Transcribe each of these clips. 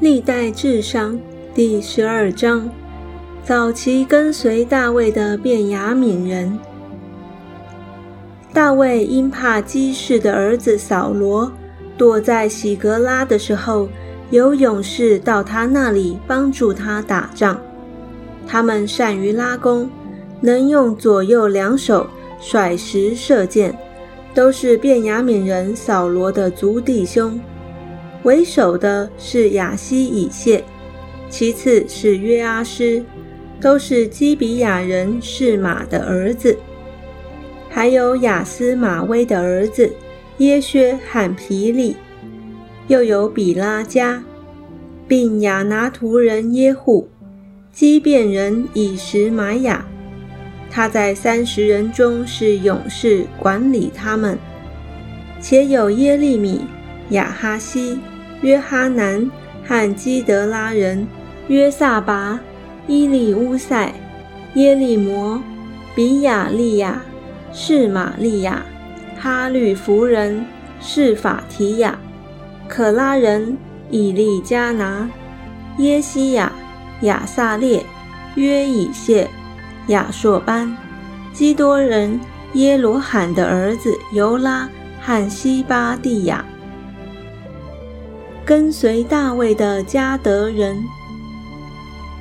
历代至上第十二章：早期跟随大卫的便雅悯人。大卫因怕基士的儿子扫罗躲在喜格拉的时候，有勇士到他那里帮助他打仗。他们善于拉弓，能用左右两手甩石射箭，都是便雅悯人扫罗的族弟兄。为首的是雅西以谢，其次是约阿施，都是基比亚人示马的儿子。还有亚斯马威的儿子耶薛罕皮利，又有比拉加，并亚拿图人耶户。基变人以实玛雅，他在三十人中是勇士，管理他们。且有耶利米、亚哈西、约哈南和基德拉人约萨拔、伊利乌塞、耶利摩、比亚利亚、士玛利亚、哈律弗人士法提亚、可拉人以利加拿、耶西亚。亚萨列、约以谢、亚硕班、基多人耶罗罕的儿子尤拉和西巴蒂亚，跟随大卫的加德人。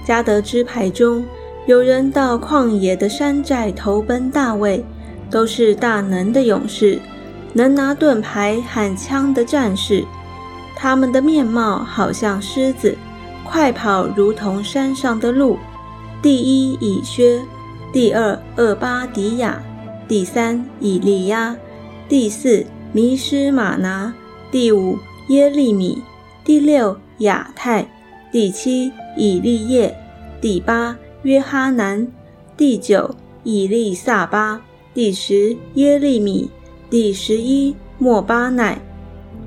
加德支派中有人到旷野的山寨投奔大卫，都是大能的勇士，能拿盾牌和枪的战士，他们的面貌好像狮子。快跑如同山上的鹿。第一以薛，第二厄巴迪亚，第三以利亚，第四弥施玛拿，第五耶利米，第六亚泰，第七以利叶，第八约哈南，第九以利撒巴，第十耶利米，第十一莫巴乃。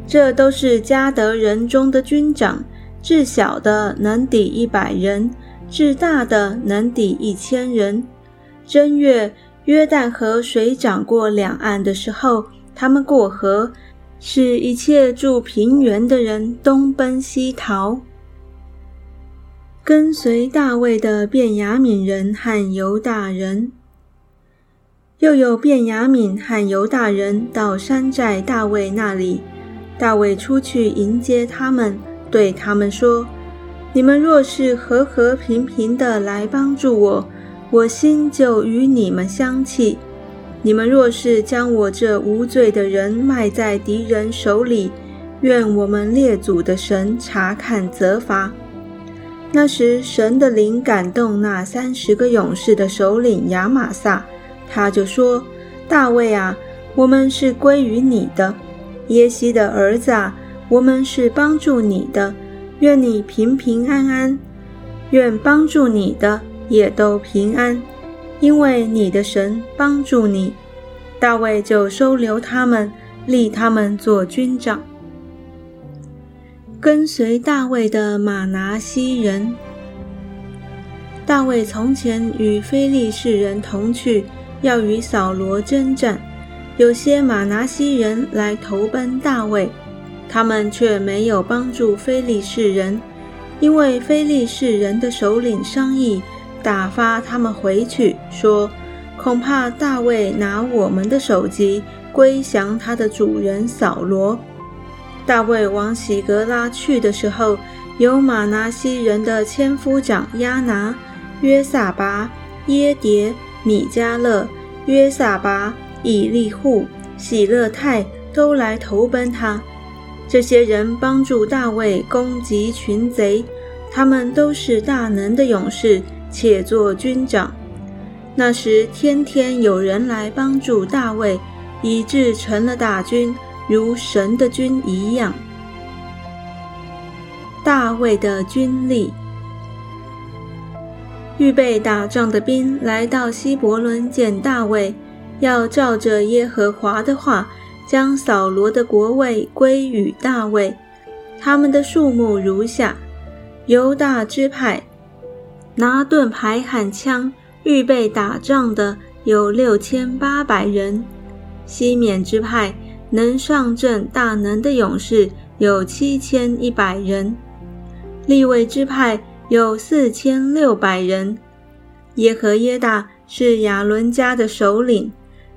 这都是加德人中的军长。至小的能抵一百人，至大的能抵一千人。正月，约旦河水涨过两岸的时候，他们过河，使一切住平原的人东奔西逃。跟随大卫的便雅悯人和犹大人，又有便雅悯和犹大人到山寨大卫那里，大卫出去迎接他们。对他们说：“你们若是和和平平的来帮助我，我心就与你们相契；你们若是将我这无罪的人卖在敌人手里，愿我们列祖的神查看责罚。”那时，神的灵感动那三十个勇士的首领亚玛撒，他就说：“大卫啊，我们是归于你的，耶西的儿子啊。”我们是帮助你的，愿你平平安安，愿帮助你的也都平安，因为你的神帮助你。大卫就收留他们，立他们做军长。跟随大卫的马拿西人，大卫从前与非利士人同去，要与扫罗征战，有些马拿西人来投奔大卫。他们却没有帮助非利士人，因为非利士人的首领商议打发他们回去，说恐怕大卫拿我们的首级归降他的主人扫罗。大卫往喜格拉去的时候，有马拿西人的千夫长亚拿、约撒拔、耶迭、米迦勒、约撒拔、以利户、喜勒泰都来投奔他。这些人帮助大卫攻击群贼，他们都是大能的勇士，且做军长。那时天天有人来帮助大卫，以致成了大军，如神的军一样。大卫的军力，预备打仗的兵来到希伯伦见大卫，要照着耶和华的话。将扫罗的国位归于大卫，他们的数目如下：犹大支派拿盾牌喊枪预备打仗的有六千八百人；西缅支派能上阵大能的勇士有七千一百人，立位支派有四千六百人。耶和耶大是亚伦家的首领，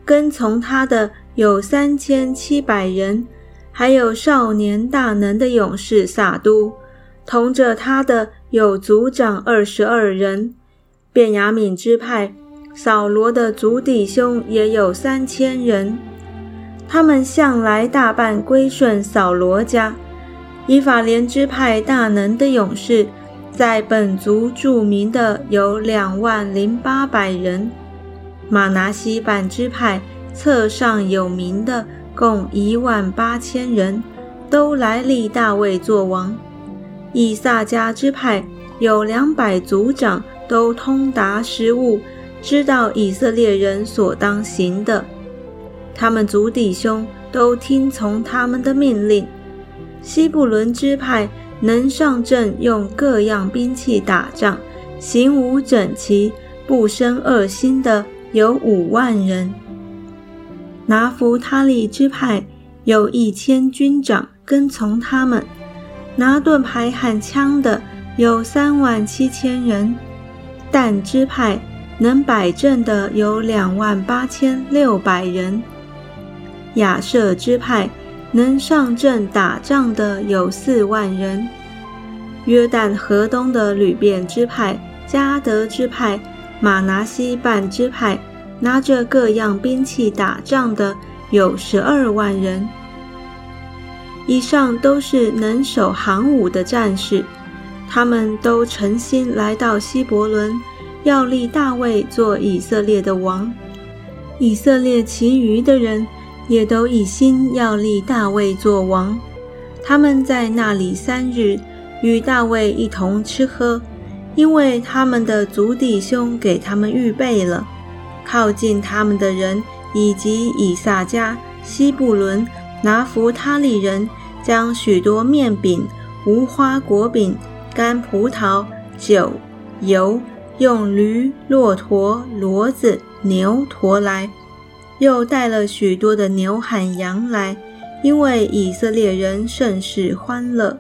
跟从他的有三千七百人，还有少年大能的勇士撒都，同着他的有族长二十二人。便雅悯支派扫罗的族弟兄也有三千人。他们向来大半归顺扫罗家，以法莲支派大能的勇士，在本族著名的有两万零八百人；马拿西半支派册上有名的共一万八千人，都来立大卫作王。以撒迦支派有两百族长，都通达实务，知道以色列人所当行的。他们族弟兄都听从他们的命令。西布伦支派能上阵用各样兵器打仗，行伍整齐，不生恶心的有五万人。拿弗他利支派有一千军长跟从他们，拿盾牌和枪的有三万七千人。但支派能摆阵的有两万八千六百人。亚瑟支派能上阵打仗的有四万人，约旦河东的吕便支派、加德支派、马拿西半支派拿着各样兵器打仗的有十二万人。以上都是能守行武的战士，他们都诚心来到希伯伦，要立大卫做以色列的王。以色列其余的人。也都一心要立大卫做王。他们在那里三日，与大卫一同吃喝，因为他们的族弟兄给他们预备了。靠近他们的人以及以撒家、西布伦、拿弗他利人，将许多面饼、无花果饼、干葡萄、酒、油，用驴、骆驼、骡子、牛驮来。又带了许多的牛喊羊来，因为以色列人甚是欢乐。